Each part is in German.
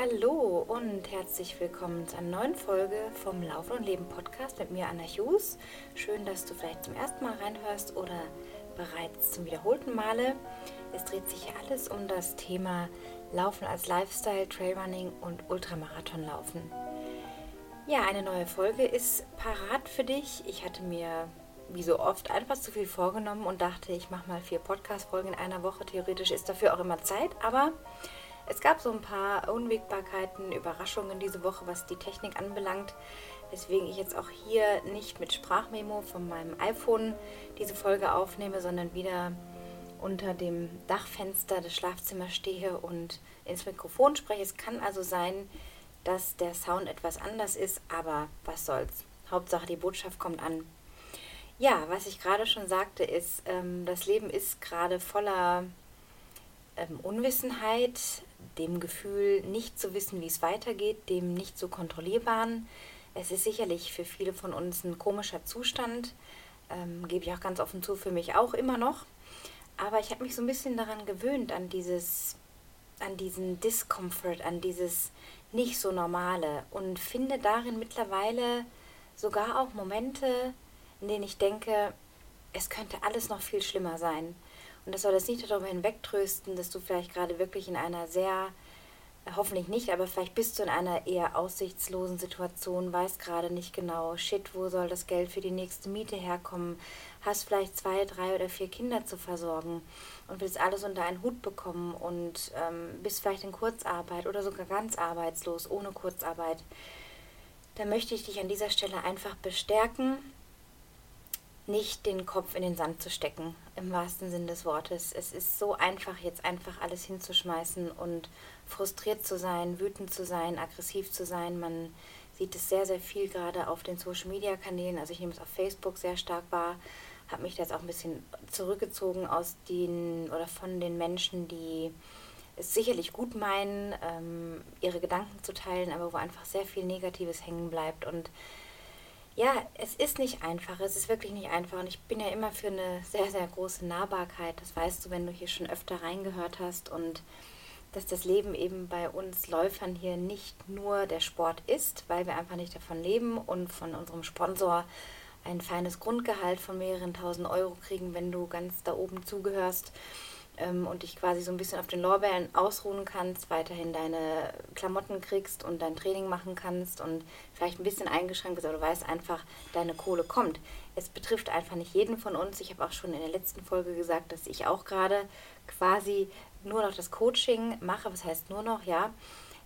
Hallo und herzlich willkommen zu einer neuen Folge vom Laufen und Leben Podcast mit mir, Anna Hughes. Schön, dass du vielleicht zum ersten Mal reinhörst oder bereits zum wiederholten Male. Es dreht sich alles um das Thema Laufen als Lifestyle, Trailrunning und Ultramarathonlaufen. Ja, eine neue Folge ist parat für dich. Ich hatte mir wie so oft einfach zu viel vorgenommen und dachte, ich mache mal vier Podcast-Folgen in einer Woche. Theoretisch ist dafür auch immer Zeit, aber es gab so ein paar Unwägbarkeiten, Überraschungen diese Woche, was die Technik anbelangt, weswegen ich jetzt auch hier nicht mit Sprachmemo von meinem iPhone diese Folge aufnehme, sondern wieder unter dem Dachfenster des Schlafzimmers stehe und ins Mikrofon spreche. Es kann also sein, dass der Sound etwas anders ist, aber was soll's. Hauptsache die Botschaft kommt an. Ja, was ich gerade schon sagte, ist, ähm, das Leben ist gerade voller ähm, Unwissenheit, dem Gefühl, nicht zu wissen, wie es weitergeht, dem nicht so kontrollierbaren. Es ist sicherlich für viele von uns ein komischer Zustand, ähm, gebe ich auch ganz offen zu, für mich auch immer noch. Aber ich habe mich so ein bisschen daran gewöhnt, an dieses, an diesen Discomfort, an dieses nicht so normale und finde darin mittlerweile sogar auch Momente, in denen ich denke, es könnte alles noch viel schlimmer sein. Und das soll jetzt nicht darüber hinwegtrösten, dass du vielleicht gerade wirklich in einer sehr, hoffentlich nicht, aber vielleicht bist du in einer eher aussichtslosen Situation, weißt gerade nicht genau, shit, wo soll das Geld für die nächste Miete herkommen, hast vielleicht zwei, drei oder vier Kinder zu versorgen und willst alles unter einen Hut bekommen und ähm, bist vielleicht in Kurzarbeit oder sogar ganz arbeitslos, ohne Kurzarbeit. Da möchte ich dich an dieser Stelle einfach bestärken, nicht den Kopf in den Sand zu stecken, im wahrsten Sinn des Wortes. Es ist so einfach, jetzt einfach alles hinzuschmeißen und frustriert zu sein, wütend zu sein, aggressiv zu sein. Man sieht es sehr, sehr viel gerade auf den Social-Media-Kanälen. Also ich nehme es auf Facebook sehr stark wahr, habe mich jetzt auch ein bisschen zurückgezogen aus den oder von den Menschen, die es sicherlich gut meinen, ähm, ihre Gedanken zu teilen, aber wo einfach sehr viel Negatives hängen bleibt und ja, es ist nicht einfach, es ist wirklich nicht einfach. Und ich bin ja immer für eine sehr, sehr große Nahbarkeit. Das weißt du, wenn du hier schon öfter reingehört hast und dass das Leben eben bei uns Läufern hier nicht nur der Sport ist, weil wir einfach nicht davon leben und von unserem Sponsor ein feines Grundgehalt von mehreren tausend Euro kriegen, wenn du ganz da oben zugehörst ähm, und dich quasi so ein bisschen auf den Lorbeeren ausruhen kannst, weiterhin deine Klamotten kriegst und dein Training machen kannst und vielleicht ein bisschen eingeschränkt bist, aber du weißt einfach, deine Kohle kommt. Es betrifft einfach nicht jeden von uns. Ich habe auch schon in der letzten Folge gesagt, dass ich auch gerade quasi nur noch das Coaching mache. Was heißt nur noch? Ja,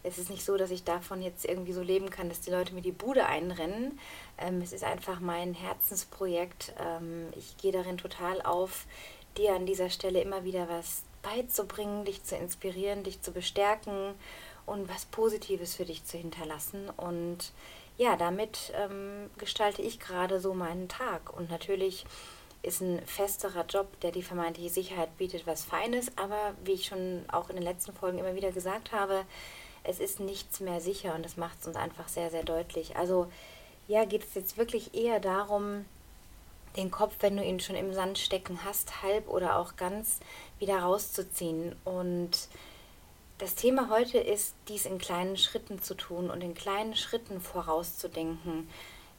es ist nicht so, dass ich davon jetzt irgendwie so leben kann, dass die Leute mir die Bude einrennen. Ähm, es ist einfach mein Herzensprojekt. Ähm, ich gehe darin total auf, dir an dieser Stelle immer wieder was beizubringen, dich zu inspirieren, dich zu bestärken und was Positives für dich zu hinterlassen. Und ja, damit ähm, gestalte ich gerade so meinen Tag. Und natürlich ist ein festerer Job, der die vermeintliche Sicherheit bietet, was Feines. Aber wie ich schon auch in den letzten Folgen immer wieder gesagt habe, es ist nichts mehr sicher und das macht es uns einfach sehr, sehr deutlich. Also ja, geht es jetzt wirklich eher darum, den Kopf, wenn du ihn schon im Sand stecken hast, halb oder auch ganz wieder rauszuziehen. Und das Thema heute ist, dies in kleinen Schritten zu tun und in kleinen Schritten vorauszudenken.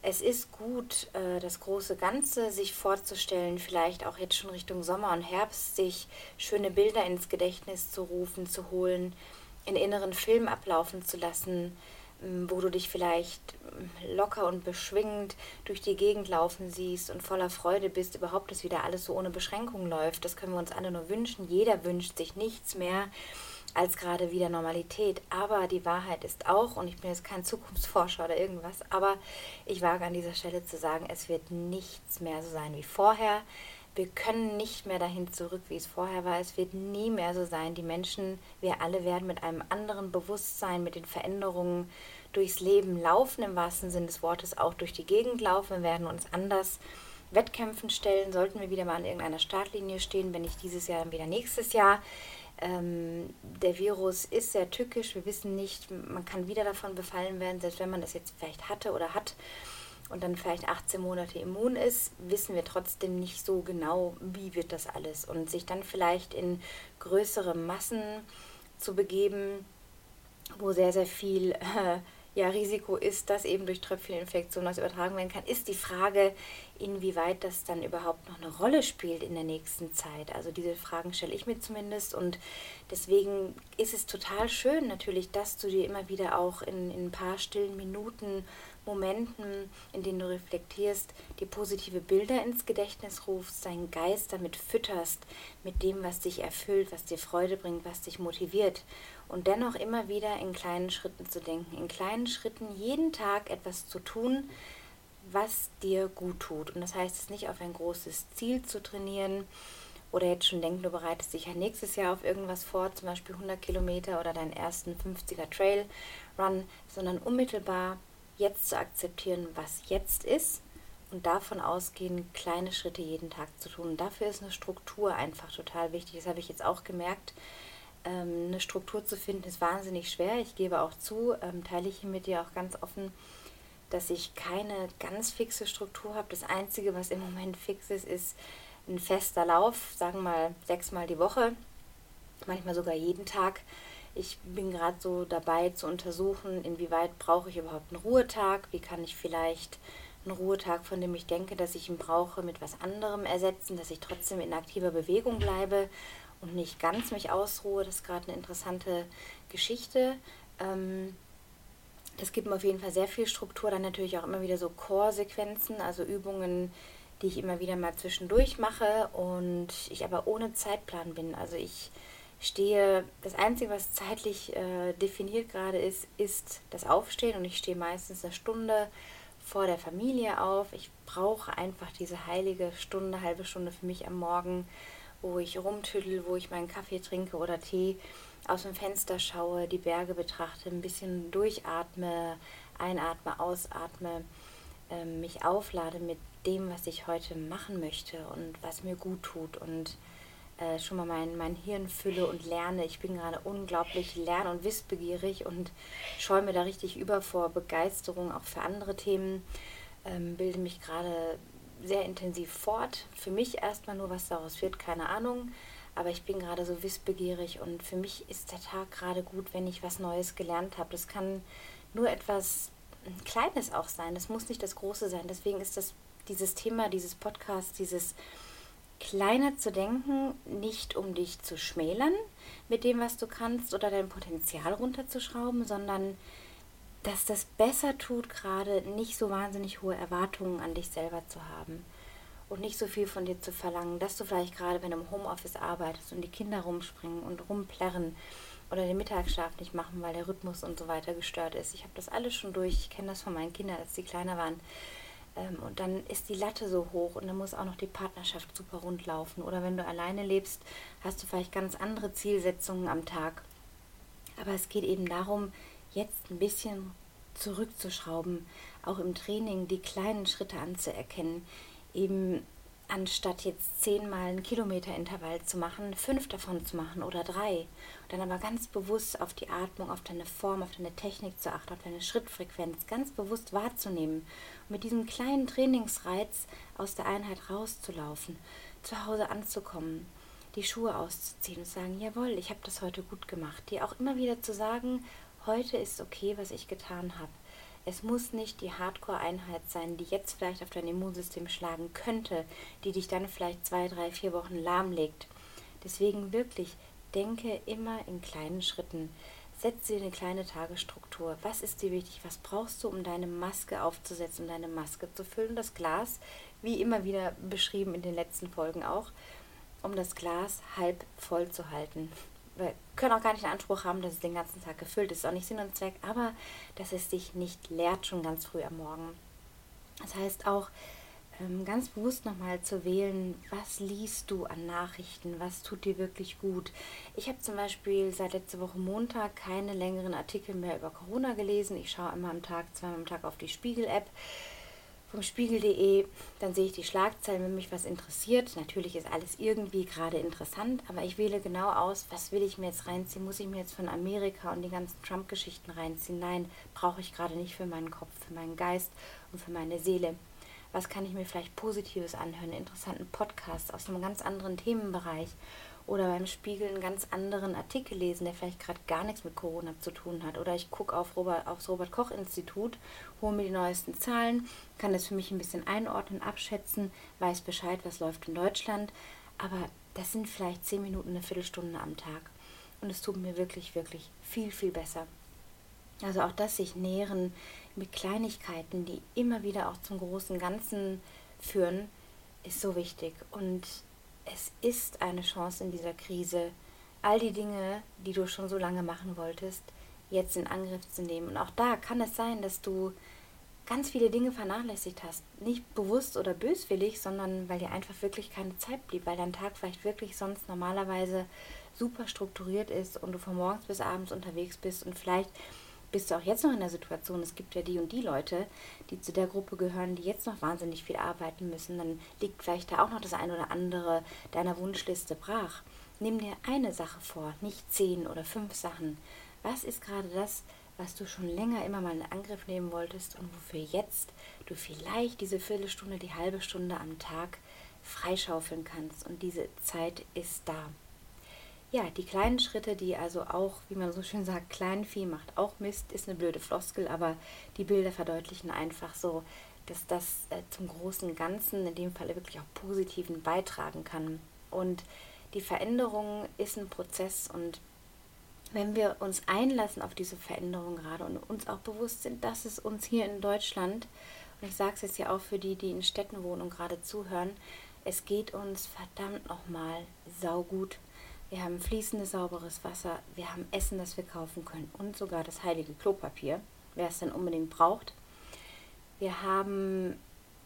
Es ist gut, äh, das große Ganze sich vorzustellen, vielleicht auch jetzt schon Richtung Sommer und Herbst, sich schöne Bilder ins Gedächtnis zu rufen, zu holen, in inneren Film ablaufen zu lassen, wo du dich vielleicht locker und beschwingend durch die Gegend laufen siehst und voller Freude bist, überhaupt, dass wieder alles so ohne Beschränkung läuft. Das können wir uns alle nur wünschen. Jeder wünscht sich nichts mehr als gerade wieder Normalität. Aber die Wahrheit ist auch, und ich bin jetzt kein Zukunftsforscher oder irgendwas, aber ich wage an dieser Stelle zu sagen, es wird nichts mehr so sein wie vorher. Wir können nicht mehr dahin zurück, wie es vorher war. Es wird nie mehr so sein. Die Menschen, wir alle werden mit einem anderen Bewusstsein, mit den Veränderungen durchs Leben laufen, im wahrsten Sinne des Wortes auch durch die Gegend laufen. Wir werden uns anders Wettkämpfen stellen. Sollten wir wieder mal an irgendeiner Startlinie stehen, wenn nicht dieses Jahr, dann wieder nächstes Jahr. Ähm, der Virus ist sehr tückisch. Wir wissen nicht, man kann wieder davon befallen werden, selbst wenn man es jetzt vielleicht hatte oder hat und dann vielleicht 18 Monate immun ist, wissen wir trotzdem nicht so genau, wie wird das alles. Und sich dann vielleicht in größere Massen zu begeben, wo sehr, sehr viel äh, ja, Risiko ist, dass eben durch Tröpfcheninfektion was übertragen werden kann, ist die Frage, inwieweit das dann überhaupt noch eine Rolle spielt in der nächsten Zeit. Also diese Fragen stelle ich mir zumindest und deswegen ist es total schön natürlich, dass du dir immer wieder auch in, in ein paar stillen Minuten, Momenten, in denen du reflektierst, dir positive Bilder ins Gedächtnis rufst, deinen Geist damit fütterst, mit dem, was dich erfüllt, was dir Freude bringt, was dich motiviert und dennoch immer wieder in kleinen Schritten zu denken, in kleinen Schritten jeden Tag etwas zu tun, was dir gut tut. Und das heißt es nicht auf ein großes Ziel zu trainieren oder jetzt schon denken, du bereitest dich ja nächstes Jahr auf irgendwas vor, zum Beispiel 100 Kilometer oder deinen ersten 50er Trail Run, sondern unmittelbar jetzt zu akzeptieren, was jetzt ist und davon ausgehen, kleine Schritte jeden Tag zu tun. Und dafür ist eine Struktur einfach total wichtig. Das habe ich jetzt auch gemerkt ähm, eine Struktur zu finden, ist wahnsinnig schwer. Ich gebe auch zu, ähm, teile ich mit dir auch ganz offen, dass ich keine ganz fixe Struktur habe. Das Einzige, was im Moment fix ist, ist ein fester Lauf, sagen wir mal sechsmal die Woche, manchmal sogar jeden Tag. Ich bin gerade so dabei zu untersuchen, inwieweit brauche ich überhaupt einen Ruhetag, wie kann ich vielleicht einen Ruhetag, von dem ich denke, dass ich ihn brauche, mit was anderem ersetzen, dass ich trotzdem in aktiver Bewegung bleibe und nicht ganz mich ausruhe. Das ist gerade eine interessante Geschichte. Ähm, das gibt mir auf jeden Fall sehr viel Struktur. Dann natürlich auch immer wieder so Core-Sequenzen, also Übungen, die ich immer wieder mal zwischendurch mache und ich aber ohne Zeitplan bin. Also ich stehe, das Einzige, was zeitlich äh, definiert gerade ist, ist das Aufstehen und ich stehe meistens eine Stunde vor der Familie auf. Ich brauche einfach diese heilige Stunde, halbe Stunde für mich am Morgen, wo ich rumtüdel, wo ich meinen Kaffee trinke oder Tee, aus dem Fenster schaue, die Berge betrachte, ein bisschen durchatme, einatme, ausatme, äh, mich auflade mit dem, was ich heute machen möchte und was mir gut tut und äh, schon mal mein, mein Hirn fülle und lerne. Ich bin gerade unglaublich lern- und wissbegierig und scheue mir da richtig über vor Begeisterung auch für andere Themen. Ähm, bilde mich gerade sehr intensiv fort. Für mich erstmal nur, was daraus wird, keine Ahnung. Aber ich bin gerade so wissbegierig und für mich ist der Tag gerade gut, wenn ich was Neues gelernt habe. Das kann nur etwas Kleines auch sein. Das muss nicht das Große sein. Deswegen ist das dieses Thema, dieses Podcast, dieses kleiner zu denken, nicht um dich zu schmälern mit dem, was du kannst oder dein Potenzial runterzuschrauben, sondern dass das besser tut, gerade nicht so wahnsinnig hohe Erwartungen an dich selber zu haben und nicht so viel von dir zu verlangen, dass du vielleicht gerade, wenn du im Homeoffice arbeitest und die Kinder rumspringen und rumplärren oder den Mittagsschlaf nicht machen, weil der Rhythmus und so weiter gestört ist. Ich habe das alles schon durch, ich kenne das von meinen Kindern, als sie kleiner waren. Ähm, und dann ist die Latte so hoch und dann muss auch noch die Partnerschaft super rund laufen. Oder wenn du alleine lebst, hast du vielleicht ganz andere Zielsetzungen am Tag. Aber es geht eben darum, jetzt ein bisschen zurückzuschrauben, auch im Training die kleinen Schritte anzuerkennen, eben anstatt jetzt zehnmal einen Kilometerintervall zu machen, fünf davon zu machen oder drei. Und dann aber ganz bewusst auf die Atmung, auf deine Form, auf deine Technik zu achten, auf deine Schrittfrequenz, ganz bewusst wahrzunehmen und mit diesem kleinen Trainingsreiz aus der Einheit rauszulaufen, zu Hause anzukommen, die Schuhe auszuziehen und sagen, jawohl, ich habe das heute gut gemacht. Dir auch immer wieder zu sagen, heute ist okay, was ich getan habe. Es muss nicht die Hardcore-Einheit sein, die jetzt vielleicht auf dein Immunsystem schlagen könnte, die dich dann vielleicht zwei, drei, vier Wochen lahmlegt. Deswegen wirklich, denke immer in kleinen Schritten. Setze dir eine kleine Tagesstruktur. Was ist dir wichtig? Was brauchst du, um deine Maske aufzusetzen, um deine Maske zu füllen? Das Glas, wie immer wieder beschrieben in den letzten Folgen auch, um das Glas halb voll zu halten wir können auch gar nicht den Anspruch haben, dass es den ganzen Tag gefüllt ist. Auch nicht Sinn und Zweck, aber dass es dich nicht leert schon ganz früh am Morgen. Das heißt auch, ähm, ganz bewusst nochmal zu wählen, was liest du an Nachrichten, was tut dir wirklich gut. Ich habe zum Beispiel seit letzter Woche Montag keine längeren Artikel mehr über Corona gelesen. Ich schaue immer am Tag, zweimal am Tag auf die Spiegel-App vom Spiegel.de, dann sehe ich die Schlagzeilen, wenn mich was interessiert. Natürlich ist alles irgendwie gerade interessant, aber ich wähle genau aus, was will ich mir jetzt reinziehen? Muss ich mir jetzt von Amerika und die ganzen Trump-Geschichten reinziehen? Nein, brauche ich gerade nicht für meinen Kopf, für meinen Geist und für meine Seele. Was kann ich mir vielleicht Positives anhören? Einen interessanten Podcast aus einem ganz anderen Themenbereich. Oder beim Spiegel einen ganz anderen Artikel lesen, der vielleicht gerade gar nichts mit Corona zu tun hat. Oder ich gucke auf Robert, aufs Robert-Koch-Institut, hole mir die neuesten Zahlen, kann das für mich ein bisschen einordnen, abschätzen, weiß Bescheid, was läuft in Deutschland. Aber das sind vielleicht zehn Minuten, eine Viertelstunde am Tag. Und es tut mir wirklich, wirklich viel, viel besser. Also auch das sich nähren mit Kleinigkeiten, die immer wieder auch zum großen Ganzen führen, ist so wichtig. Und es ist eine Chance in dieser Krise, all die Dinge, die du schon so lange machen wolltest, jetzt in Angriff zu nehmen. Und auch da kann es sein, dass du ganz viele Dinge vernachlässigt hast. Nicht bewusst oder böswillig, sondern weil dir einfach wirklich keine Zeit blieb, weil dein Tag vielleicht wirklich sonst normalerweise super strukturiert ist und du von morgens bis abends unterwegs bist und vielleicht bist du auch jetzt noch in der Situation, es gibt ja die und die Leute, die zu der Gruppe gehören, die jetzt noch wahnsinnig viel arbeiten müssen, dann liegt vielleicht da auch noch das eine oder andere deiner Wunschliste brach. Nimm dir eine Sache vor, nicht zehn oder fünf Sachen. Was ist gerade das, was du schon länger immer mal in Angriff nehmen wolltest und wofür jetzt du vielleicht diese Viertelstunde, die halbe Stunde am Tag freischaufeln kannst und diese Zeit ist da ja, die kleinen Schritte, die also auch, wie man so schön sagt, Kleinvieh macht auch Mist, ist eine blöde Floskel, aber die Bilder verdeutlichen einfach so, dass das äh, zum großen Ganzen, in dem Fall wirklich auch positiven, beitragen kann. Und die Veränderung ist ein Prozess und wenn wir uns einlassen auf diese Veränderung gerade und uns auch bewusst sind, dass es uns hier in Deutschland, und ich sage es jetzt ja auch für die, die in Städten wohnen und gerade zuhören, es geht uns verdammt nochmal saugut wir haben fließendes, sauberes Wasser, wir haben Essen, das wir kaufen können und sogar das heilige Klopapier, wer es denn unbedingt braucht. Wir haben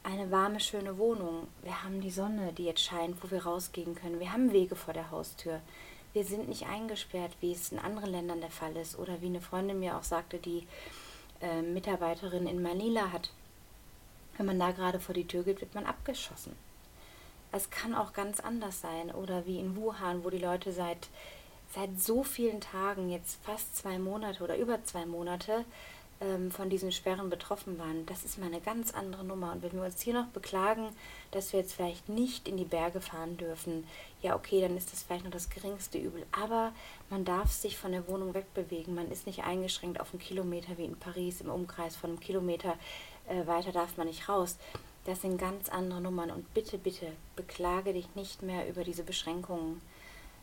eine warme, schöne Wohnung. Wir haben die Sonne, die jetzt scheint, wo wir rausgehen können. Wir haben Wege vor der Haustür. Wir sind nicht eingesperrt, wie es in anderen Ländern der Fall ist. Oder wie eine Freundin mir auch sagte, die äh, Mitarbeiterin in Manila hat. Wenn man da gerade vor die Tür geht, wird man abgeschossen. Es kann auch ganz anders sein. Oder wie in Wuhan, wo die Leute seit, seit so vielen Tagen, jetzt fast zwei Monate oder über zwei Monate, ähm, von diesen Sperren betroffen waren. Das ist mal eine ganz andere Nummer. Und wenn wir uns hier noch beklagen, dass wir jetzt vielleicht nicht in die Berge fahren dürfen, ja okay, dann ist das vielleicht noch das geringste Übel. Aber man darf sich von der Wohnung wegbewegen. Man ist nicht eingeschränkt auf einen Kilometer wie in Paris. Im Umkreis von einem Kilometer äh, weiter darf man nicht raus. Das sind ganz andere Nummern und bitte, bitte beklage dich nicht mehr über diese Beschränkungen.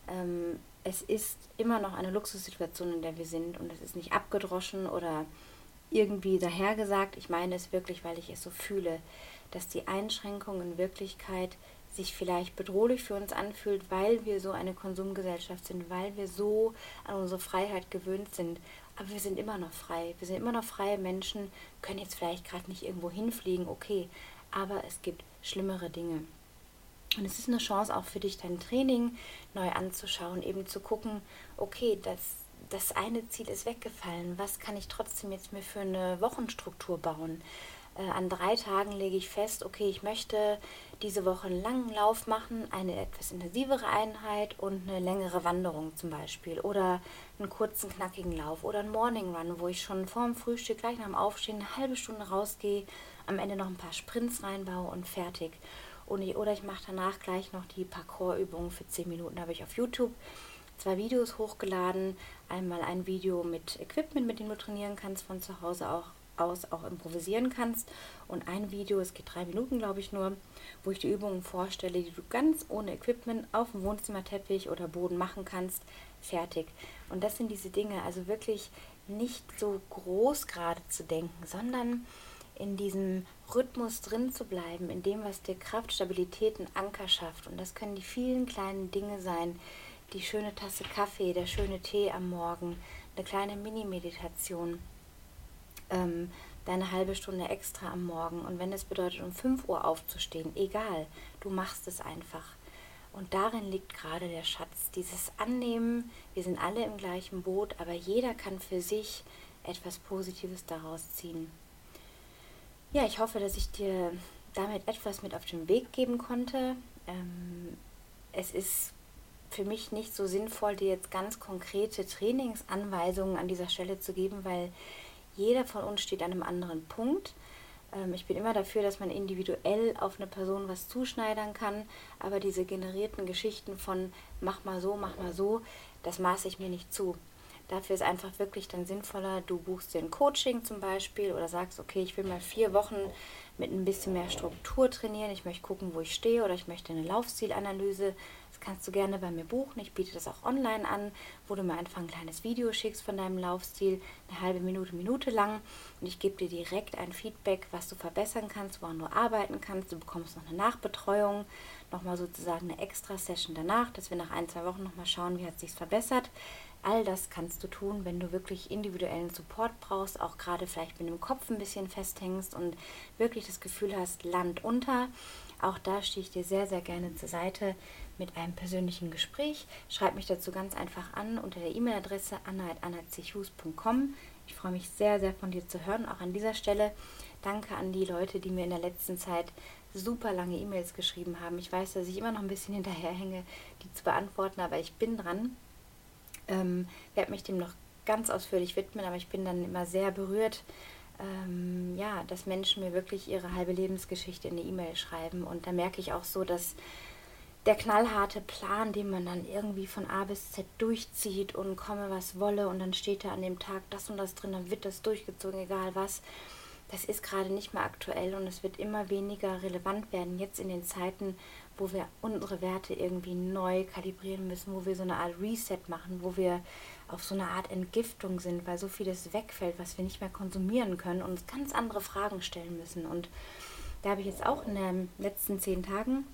Ähm, es ist immer noch eine Luxussituation, in der wir sind und es ist nicht abgedroschen oder irgendwie dahergesagt. Ich meine es wirklich, weil ich es so fühle, dass die Einschränkung in Wirklichkeit sich vielleicht bedrohlich für uns anfühlt, weil wir so eine Konsumgesellschaft sind, weil wir so an unsere Freiheit gewöhnt sind. Aber wir sind immer noch frei. Wir sind immer noch freie Menschen, können jetzt vielleicht gerade nicht irgendwo hinfliegen, okay aber es gibt schlimmere Dinge. Und es ist eine Chance auch für dich, dein Training neu anzuschauen, eben zu gucken, okay, das, das eine Ziel ist weggefallen, was kann ich trotzdem jetzt mir für eine Wochenstruktur bauen? Äh, an drei Tagen lege ich fest, okay, ich möchte diese Woche einen langen Lauf machen, eine etwas intensivere Einheit und eine längere Wanderung zum Beispiel oder einen kurzen, knackigen Lauf oder einen Morning Run, wo ich schon vor dem Frühstück gleich nach dem Aufstehen eine halbe Stunde rausgehe am Ende noch ein paar Sprints reinbaue und fertig. Und ich, oder ich mache danach gleich noch die Parkour-Übungen für 10 Minuten. Da habe ich auf YouTube zwei Videos hochgeladen. Einmal ein Video mit Equipment, mit dem du trainieren kannst von zu Hause auch aus auch improvisieren kannst. Und ein Video, es geht drei Minuten, glaube ich, nur, wo ich die Übungen vorstelle, die du ganz ohne Equipment auf dem Wohnzimmerteppich oder Boden machen kannst. Fertig. Und das sind diese Dinge, also wirklich nicht so groß gerade zu denken, sondern in diesem Rhythmus drin zu bleiben, in dem, was dir Kraft, Stabilität und Anker schafft. Und das können die vielen kleinen Dinge sein, die schöne Tasse Kaffee, der schöne Tee am Morgen, eine kleine Mini-Meditation, ähm, deine halbe Stunde extra am Morgen. Und wenn es bedeutet, um 5 Uhr aufzustehen, egal, du machst es einfach. Und darin liegt gerade der Schatz, dieses Annehmen, wir sind alle im gleichen Boot, aber jeder kann für sich etwas Positives daraus ziehen. Ja, ich hoffe, dass ich dir damit etwas mit auf den Weg geben konnte. Ähm, es ist für mich nicht so sinnvoll, dir jetzt ganz konkrete Trainingsanweisungen an dieser Stelle zu geben, weil jeder von uns steht an einem anderen Punkt. Ähm, ich bin immer dafür, dass man individuell auf eine Person was zuschneidern kann, aber diese generierten Geschichten von mach mal so, mach mal so, das maße ich mir nicht zu. Dafür ist einfach wirklich dann sinnvoller, du buchst dir ein Coaching zum Beispiel oder sagst, okay, ich will mal vier Wochen mit ein bisschen mehr Struktur trainieren. Ich möchte gucken, wo ich stehe oder ich möchte eine Laufstilanalyse. Das kannst du gerne bei mir buchen. Ich biete das auch online an, wo du mir einfach ein kleines Video schickst von deinem Laufstil, eine halbe Minute, Minute lang. Und ich gebe dir direkt ein Feedback, was du verbessern kannst, woran du arbeiten kannst. Du bekommst noch eine Nachbetreuung, nochmal sozusagen eine extra Session danach, dass wir nach ein, zwei Wochen nochmal schauen, wie hat sich verbessert. All das kannst du tun, wenn du wirklich individuellen Support brauchst, auch gerade vielleicht mit dem Kopf ein bisschen festhängst und wirklich das Gefühl hast, Land unter. Auch da stehe ich dir sehr, sehr gerne zur Seite mit einem persönlichen Gespräch. Schreib mich dazu ganz einfach an unter der E-Mail-Adresse anna.annazichus.com. Ich freue mich sehr, sehr von dir zu hören. Auch an dieser Stelle danke an die Leute, die mir in der letzten Zeit super lange E-Mails geschrieben haben. Ich weiß, dass ich immer noch ein bisschen hinterherhänge, die zu beantworten, aber ich bin dran. Ähm, werde mich dem noch ganz ausführlich widmen, aber ich bin dann immer sehr berührt, ähm, ja, dass Menschen mir wirklich ihre halbe Lebensgeschichte in eine E-Mail schreiben. Und da merke ich auch so, dass der knallharte Plan, den man dann irgendwie von A bis Z durchzieht und komme was wolle und dann steht da an dem Tag das und das drin, dann wird das durchgezogen, egal was. Das ist gerade nicht mehr aktuell und es wird immer weniger relevant werden jetzt in den Zeiten, wo wir unsere Werte irgendwie neu kalibrieren müssen, wo wir so eine Art Reset machen, wo wir auf so eine Art Entgiftung sind, weil so vieles wegfällt, was wir nicht mehr konsumieren können und uns ganz andere Fragen stellen müssen. Und da habe ich jetzt auch in den letzten zehn Tagen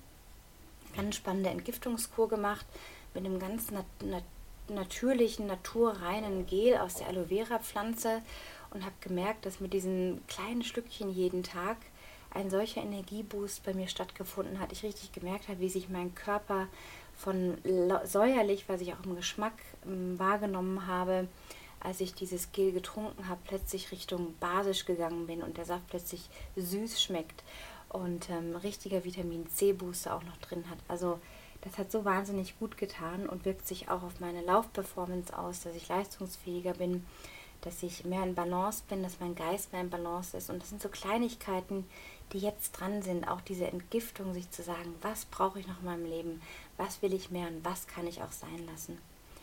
ganz spannende Entgiftungskur gemacht mit einem ganz nat nat natürlichen, naturreinen Gel aus der Aloe Vera Pflanze und habe gemerkt, dass mit diesen kleinen Stückchen jeden Tag ein solcher Energieboost bei mir stattgefunden hat. Ich richtig gemerkt habe, wie sich mein Körper von säuerlich, was ich auch im Geschmack ähm, wahrgenommen habe, als ich dieses Gel getrunken habe, plötzlich Richtung basisch gegangen bin und der Saft plötzlich süß schmeckt und ähm, richtiger Vitamin C-Booster auch noch drin hat. Also das hat so wahnsinnig gut getan und wirkt sich auch auf meine Laufperformance aus, dass ich leistungsfähiger bin, dass ich mehr in Balance bin, dass mein Geist mehr in Balance ist. Und das sind so Kleinigkeiten, die jetzt dran sind, auch diese Entgiftung, sich zu sagen, was brauche ich noch in meinem Leben, was will ich mehr und was kann ich auch sein lassen.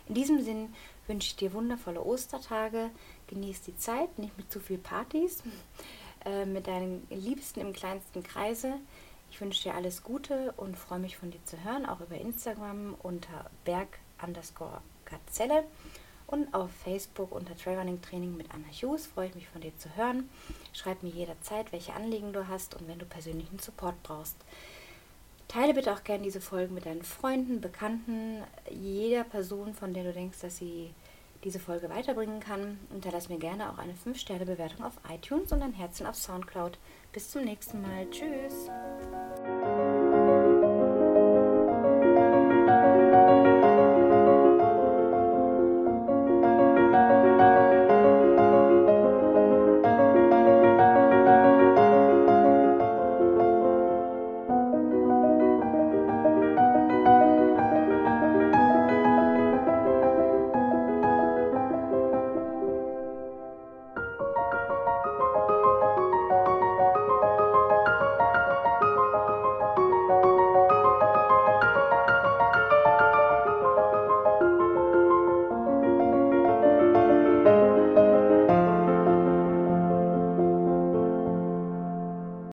In diesem Sinn wünsche ich dir wundervolle Ostertage, genieß die Zeit, nicht mit zu viel Partys, äh, mit deinen Liebsten im kleinsten Kreise. Ich wünsche dir alles Gute und freue mich von dir zu hören, auch über Instagram unter berg underscore Gazelle. Und auf Facebook unter Trailrunning Training mit Anna Hughes freue ich mich von dir zu hören. Schreib mir jederzeit, welche Anliegen du hast und wenn du persönlichen Support brauchst. Teile bitte auch gerne diese Folgen mit deinen Freunden, Bekannten, jeder Person, von der du denkst, dass sie diese Folge weiterbringen kann. Unterlass mir gerne auch eine 5-Sterne-Bewertung auf iTunes und ein Herzchen auf Soundcloud. Bis zum nächsten Mal. Tschüss.